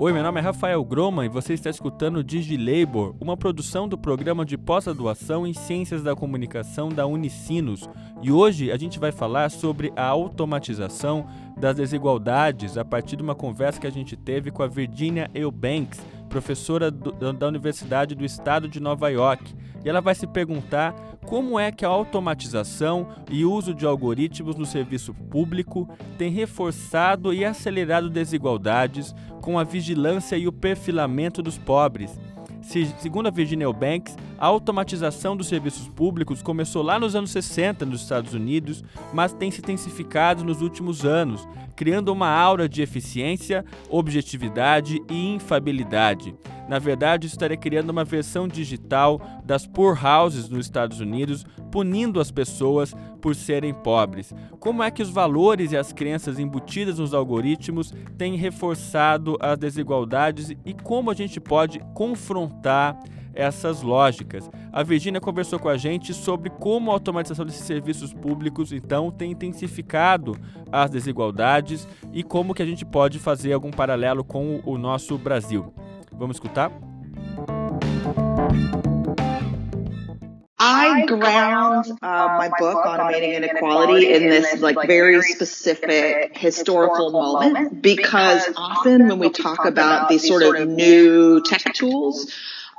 Oi, meu nome é Rafael Groma e você está escutando DigiLabor, uma produção do programa de pós-graduação em Ciências da Comunicação da Unicinos. E hoje a gente vai falar sobre a automatização das desigualdades a partir de uma conversa que a gente teve com a Virginia Eubanks, professora do, da Universidade do Estado de Nova York. E ela vai se perguntar como é que a automatização e uso de algoritmos no serviço público tem reforçado e acelerado desigualdades com a vigilância e o perfilamento dos pobres. Segundo a Virginia Banks, a automatização dos serviços públicos começou lá nos anos 60 nos Estados Unidos, mas tem se intensificado nos últimos anos, criando uma aura de eficiência, objetividade e infabilidade. Na verdade, estaria criando uma versão digital das poor houses nos Estados Unidos, punindo as pessoas por serem pobres. Como é que os valores e as crenças embutidas nos algoritmos têm reforçado as desigualdades e como a gente pode confrontar essas lógicas. A Virginia conversou com a gente sobre como a automatização desses serviços públicos então tem intensificado as desigualdades e como que a gente pode fazer algum paralelo com o nosso Brasil. Vamos escutar? I ground uh, my book, Automating Inequality, in this like very specific historical moment because often when we talk about these sort of new tech tools,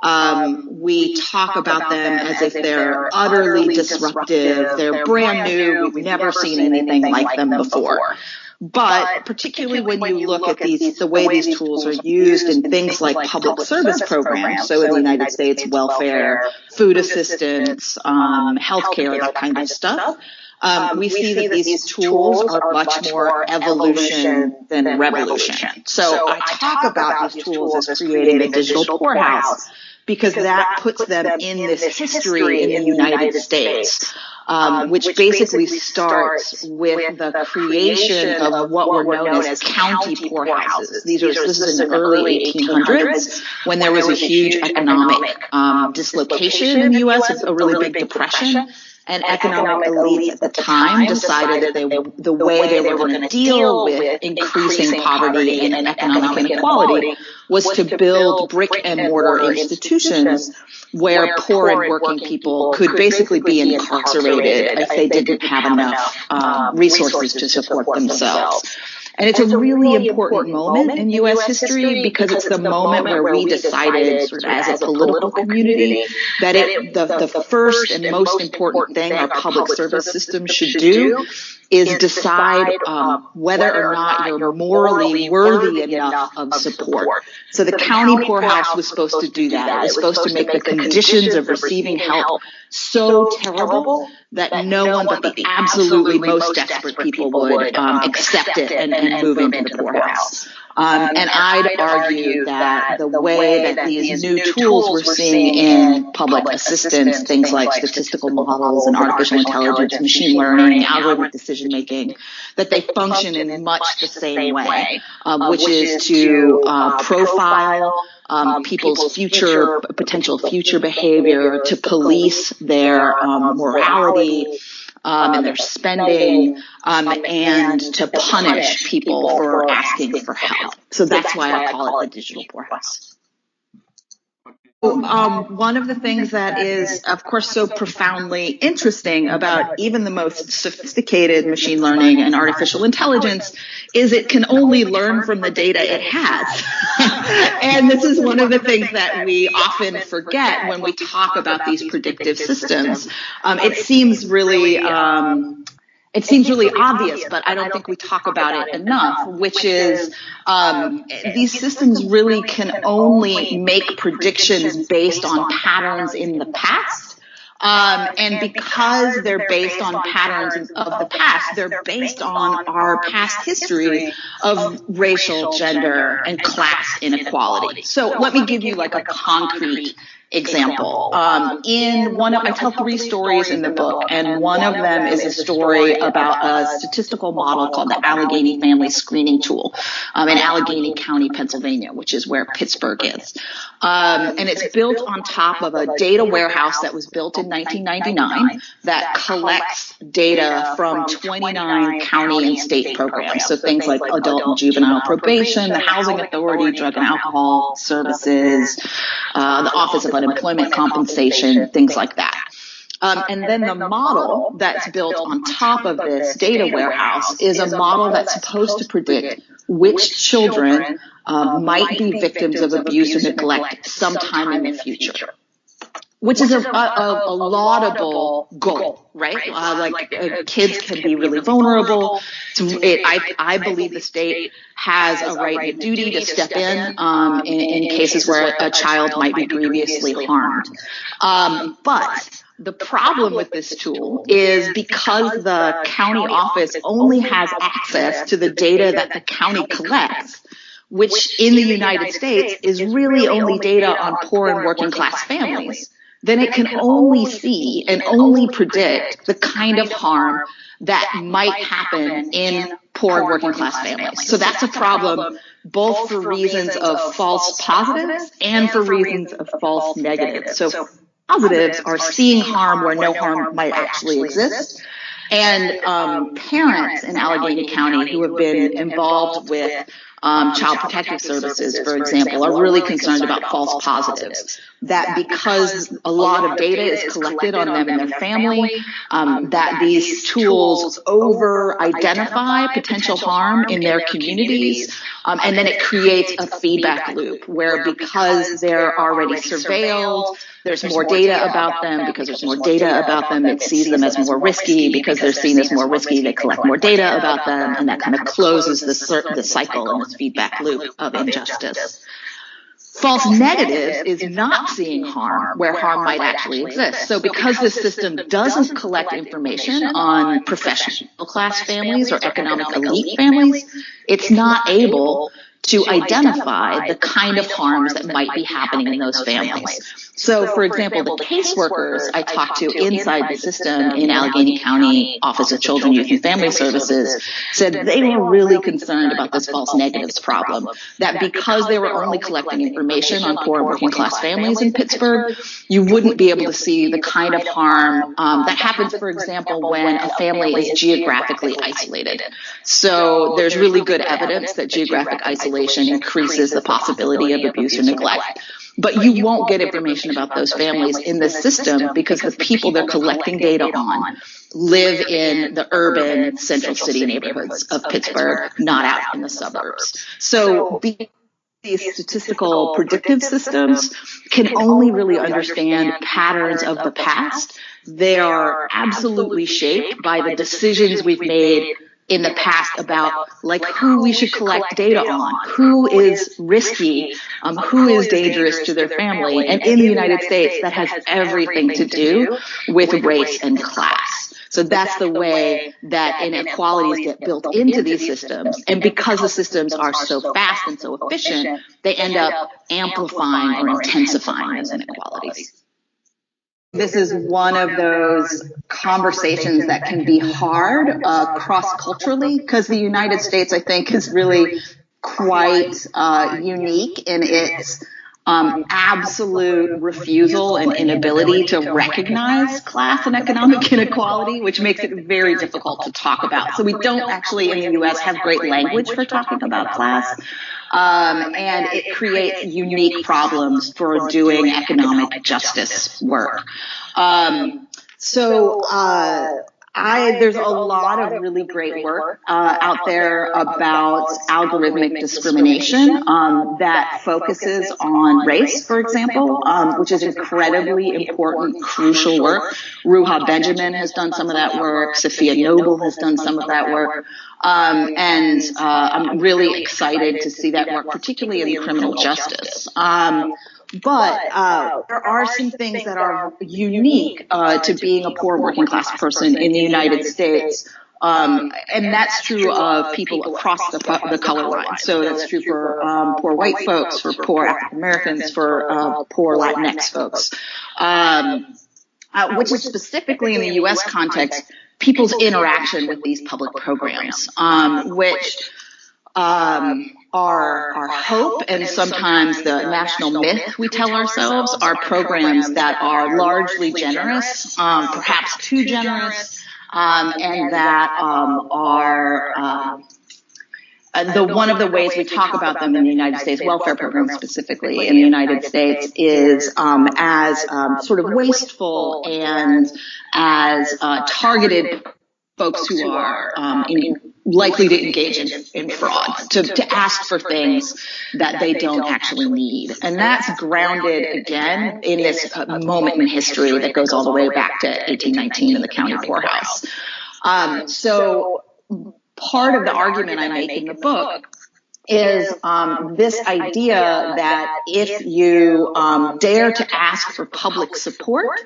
um, we talk about them as if they're utterly disruptive, they're brand new, we've never seen anything like them before. But particularly when you look at these, the way these tools are used in things like public service programs, so in the United States, welfare, food assistance, um, healthcare, that kind of stuff, um, we see that these tools are much more evolution than revolution. So I talk about these tools as creating a digital poorhouse because that puts them in this history in the United States um, which basically starts with the creation of what were known as county poorhouses. These are this is in the early 1800s when there was a huge economic um, dislocation in the U.S., a really big depression and economic elites at the time decided that they, the way they were going to deal with increasing poverty and economic inequality was to build brick and mortar institutions where poor and working people could basically be incarcerated. if they didn't have enough um, resources to support themselves. And it's, a really important moment in U.S. history because it's the moment where we decided, sort of as a political community, that it, the, the first and most important thing our public service system should do is decide um, whether or not you're morally worthy enough of support. So the county poorhouse was supposed to do that. It was supposed to make the conditions of receiving help so terrible that no one but the absolutely most desperate people would um, accept it and, and move into the poorhouse. Um, and I'd argue that the way that these new tools we're seeing in public assistance, things like statistical models and artificial intelligence, machine learning, algorithmic decision making, that they function in much the same way, um, which is to uh, profile um, people's future, potential future behavior, to police their um, morality, um, and their spending, um, and to punish people for asking for help. So that's why I call it the digital poorhouse. Um, one of the things that is, of course, so profoundly interesting about even the most sophisticated machine learning and artificial intelligence is it can only learn from the data it has. and this is one of the things that we often forget when we talk about these predictive systems. Um, it seems really, um, it seems really obvious, but I don't think we talk about it enough, which is um, these systems really can only make predictions based on patterns in the past. Um, and because they're based on patterns of the past, they're based on our past history of racial, gender, and class inequality. So let me give you like a concrete example. Um, in one of, I tell three stories in the book, and one of them is a story about a statistical model called the Allegheny Family Screening Tool um, in Allegheny County, Pennsylvania, which is where Pittsburgh is. Um, and it's built on top of a data warehouse that was built in 1999 that collects data from 29 county and state programs. So things like adult and juvenile probation, the housing authority, drug and alcohol services, uh, the Office of Unemployment Compensation, things like that. Um, and then the model that's built on top of this data warehouse is a model that's supposed to predict which children um, might be victims of abuse or neglect sometime in the future which is a, a, a, laudable goal, right? Uh, like uh, kids can be really vulnerable. To it, I, I believe the state has a right and duty to step in um, in, in, cases where a child might be grievously harmed. Um, but the problem with this tool is because the county office only has access to the data that the county collects, which in the United States is really only data on poor and working class families then it can only see and only predict the kind of harm that might happen in poor working class families. So that's a problem both for reasons of false positives and for reasons of false negatives. So positives are seeing harm where no harm might actually exist. And um, parents in Allegheny County who have been involved with um, child protective services, for example, are really concerned about false positives. That because a lot of data is collected on them and their family, um, that these tools over identify potential harm in their communities, um, and then it creates a feedback loop where because they're already surveilled, there's more data about them. Because there's more data about them, it sees them as more risky. Because they're seen as more risky, they collect more data about them, and that kind of closes the, the cycle and this feedback loop of injustice. False negative is not seeing harm where harm might actually exist. So because this system doesn't collect information on professional class families or economic elite families, it's not able to identify the kind of harms that might be happening in those families. So, for example, the caseworkers I talked to inside the system in Allegheny County Office of Children, Youth, and Family Services said they were really concerned about this false negatives problem. That because they were only collecting information on poor working class families in Pittsburgh, you wouldn't be able to see the kind of harm um, that happens, for example, when a family is geographically isolated. So, there's really good evidence that geographic isolation increases the possibility of abuse or neglect. But you won't get information about those families in the system because the people they're collecting data on live in the urban central city neighborhoods of Pittsburgh, not out in the suburbs. So these statistical predictive systems can only really understand patterns of the past. They are absolutely shaped by the decisions we've made in the past about like who we should collect data on, who is risky, um, who is dangerous to their family. And in the United States, that has everything to do with race and class. So that's the way that inequalities get built into these systems. And because the systems are so fast and so efficient, they end up amplifying or intensifying those inequalities. This is one of those conversations that can be hard uh, cross culturally because the United States, I think, is really quite uh, unique in its um, absolute refusal and inability to recognize class and economic inequality, which makes it very difficult to talk about. So we don't actually in the U.S. have great language for talking about class. Um, and it creates unique problems for doing economic justice work. Um, so, uh, I, there's a lot of really great work uh, out there about algorithmic discrimination um, that focuses on race, for example, um, which is incredibly important, crucial work. Ruha Benjamin has done some of that work. Safiya Noble has done some of that work. Um, and uh, I'm really excited to see that work, particularly in criminal justice. Um, but uh, there are some things that are unique uh, to being a poor working class person in the United States. Um, and that's true of people across the, the color line. So that's true for um, poor white folks, for poor African Americans, for uh, poor Latinx folks, um, uh, which is specifically in the U.S. context, people's interaction with these public programs, um, which um, our, our hope and sometimes the national myth we tell ourselves are programs that are largely generous, um, perhaps too generous, um, and that um, are uh, uh, the one of the ways we talk about them in the United States welfare programs specifically in the United States is um, as um, sort of wasteful and as uh, targeted folks who are um, in, likely to engage in, in fraud, to, to ask for things that they don't actually need. And that's grounded again in this uh, moment in history that goes all the way back to 1819 in the county poorhouse. Um, so part of the argument I make in the book is um, this idea that if you um, dare to ask for public support,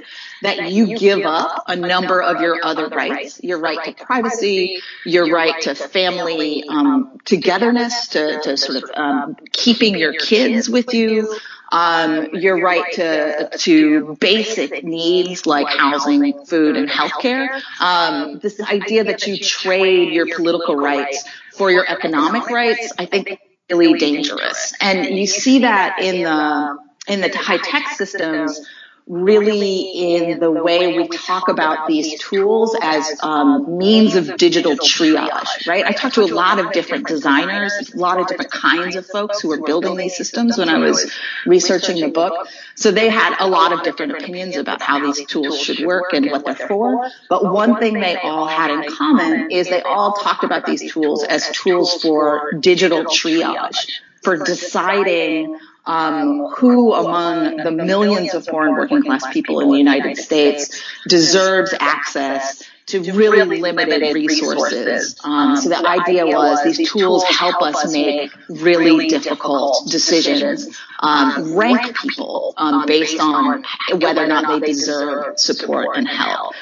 that you give up a number of your other rights, your right to privacy, your right to family um, togetherness, to, to sort of um, keeping your kids with you, um, your right to to basic needs like housing, food, and healthcare. Um, this idea that you trade your political rights for your economic rights, I think really dangerous. And you see that in the in the high tech systems really in the way we talk about these tools as um, means of digital triage, right? I talked to a lot of different designers, a lot of different kinds of folks who were building these systems when I was researching the book. So they had a lot of different opinions about how these tools should work and what they're for. But one thing they all had in common is they all talked about these tools as tools for digital triage, for deciding um, who among the millions of foreign working class people in the United States deserves access to really limited resources. Um, so the idea was these tools help us make really difficult decisions, um, rank people um, based on whether or not they deserve support and help.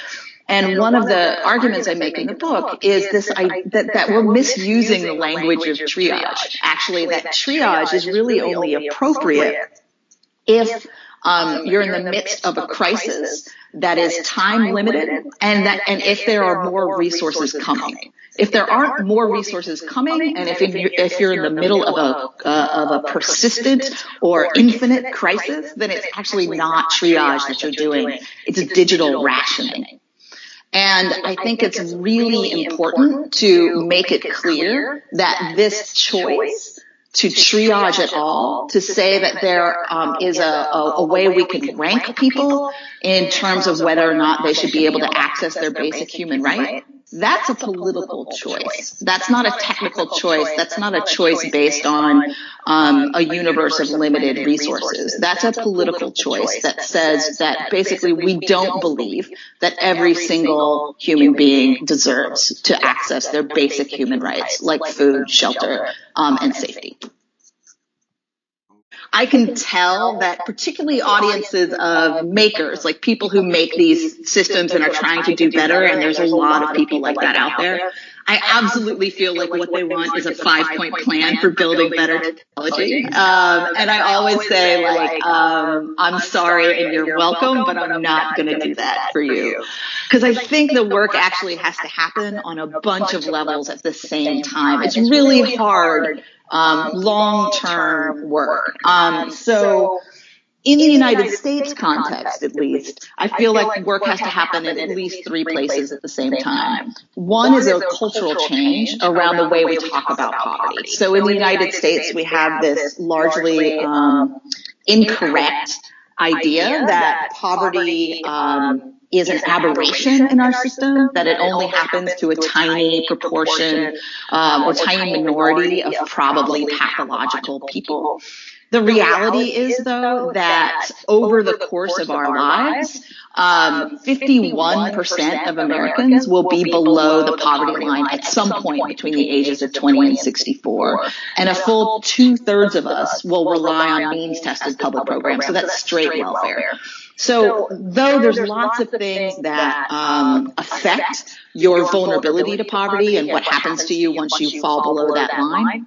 And one of the arguments I make in the book is this I, that, that we're misusing the language of triage. Actually, that triage is really only appropriate if um, you're in the midst of a crisis that is time limited and that and if there are more resources coming. If there aren't more resources coming, and if, you're, if you're in the middle of a, uh, of a persistent or infinite crisis, then it's actually not triage that you're doing. It's digital rationing. And I think it's really important to make it clear that this choice to triage at all, to say that there um, is a, a, a, way we can rank people in terms of whether or not they should be able to access their basic human right, that's a political choice. That's not a technical choice. That's not a choice based on um, a universe of limited resources. That's a political choice that says that basically we don't believe that every single human being deserves to access their basic human rights like food, shelter, um, and safety. I can tell that particularly audiences of makers, like people who make these systems and are trying to do better, and there's a lot of people like that out there. I absolutely feel like what they want is a five point plan for building better technology. Um, and I always say like, um, I'm sorry and you're welcome, but I'm not going to do that for you. Cause I think the work actually has to happen on a bunch of levels at the same time. It's really hard um, long-term work. Um, so in the United States context, at least, I feel like work has to happen in at least three places at the same time. One is a cultural change around the way we talk about poverty. So in the United States, we have this largely um, incorrect idea that poverty um, is an aberration in our system, that it only happens to a tiny proportion um, or tiny minority of probably pathological people. The reality is, though, that over the course of our lives, um, 51% of Americans will be below the poverty line at some point between the ages of 20 and 64. And a full two thirds of us will rely on means tested public programs. So that's straight welfare. So, though there's lots of things that um, affect your vulnerability to poverty and what happens to you once you fall below that line,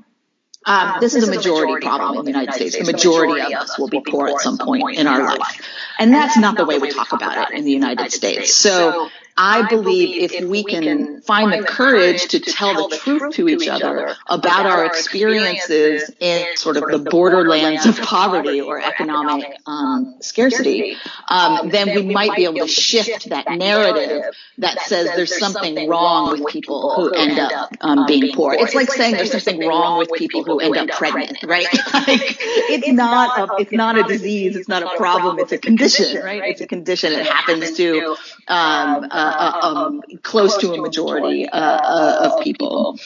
um, this, this is a majority problem in the United States. The majority of us will be poor at some point in our life. And that's not the way we talk about it in the United States. So I believe if we can find the courage to tell the truth to each other about our experiences in sort of the borderlands of poverty or economic um, scarcity, um, then we might be able to shift that narrative that says there's something wrong with people who end up um, being poor. It's like saying there's something wrong with people who end up pregnant, right? like, it's not a, it's not a disease, it's not a problem, it's a condition, right? It's a condition. It happens to um, uh, uh, um, close to a majority uh, uh, of people.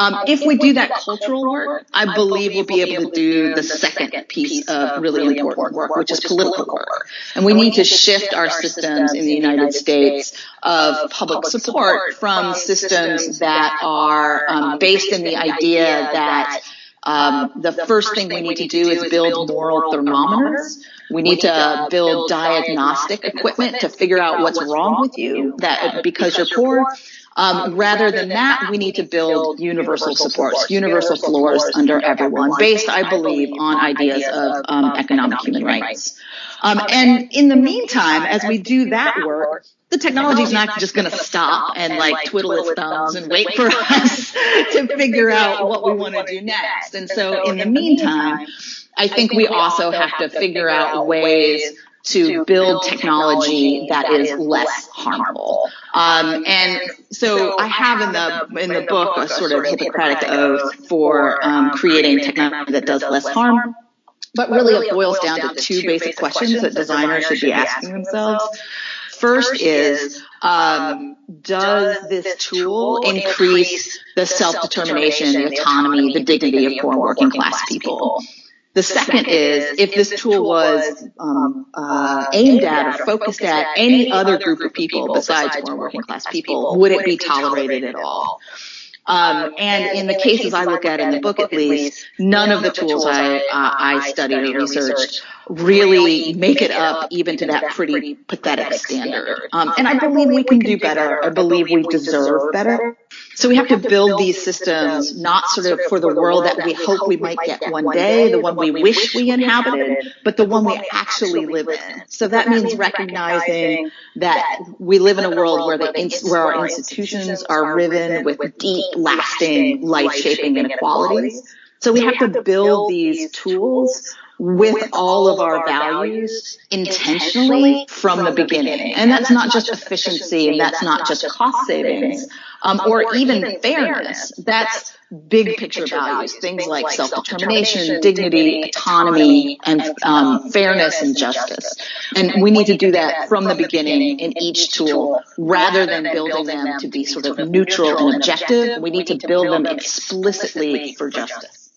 Um, if we do that cultural work, I believe we'll be able to do the second piece of really important work, which is political work. And we need to shift our systems in the United States of public support from systems that are um, based in the idea that um, the first thing we need to do is build moral thermometers. We need to build diagnostic equipment to figure out what's wrong with you that because you're poor. Um, rather than that, we need to build universal supports, universal floors under everyone, based, I believe, on ideas of um, economic human rights. Um, and in the meantime, as we do that work, the technology is not just going to stop and like twiddle its thumbs and wait for us to figure out what we want to do next. And so in the meantime, I think we also have to figure out ways to build technology that is less harmful. Um, and so I have in the in the book a sort of Hippocratic oath for um, creating technology that does less harm. But really, it boils down to two basic questions that designers should be asking themselves. First is, um, does this tool increase the self-determination, the autonomy, the dignity of poor working class people? The second is if this tool was um, uh, aimed at or focused at any other group of people besides poor working class people, would it be tolerated at all? Um, and in the cases I look at in the book, at least, none of the tools I, uh, I studied or researched really make it up even to that pretty pathetic standard. Um, and I believe we can do better. I believe we deserve better. So we have to build these systems not sort of for the world that we hope we might get one day, the one we wish we inhabited, but the one we actually live in. So that means recognizing that we live in a world where the where our institutions are riven with deep, lasting, life-shaping inequalities. So we have to build these tools with all of our values intentionally from the beginning. And that's not just efficiency and that's not just cost savings um, or even fairness. That's big picture values, things like self-determination, dignity, autonomy, and um, fairness and justice. And we need to do that from the beginning in each tool rather than building them to be sort of neutral and objective. We need to build them explicitly for justice.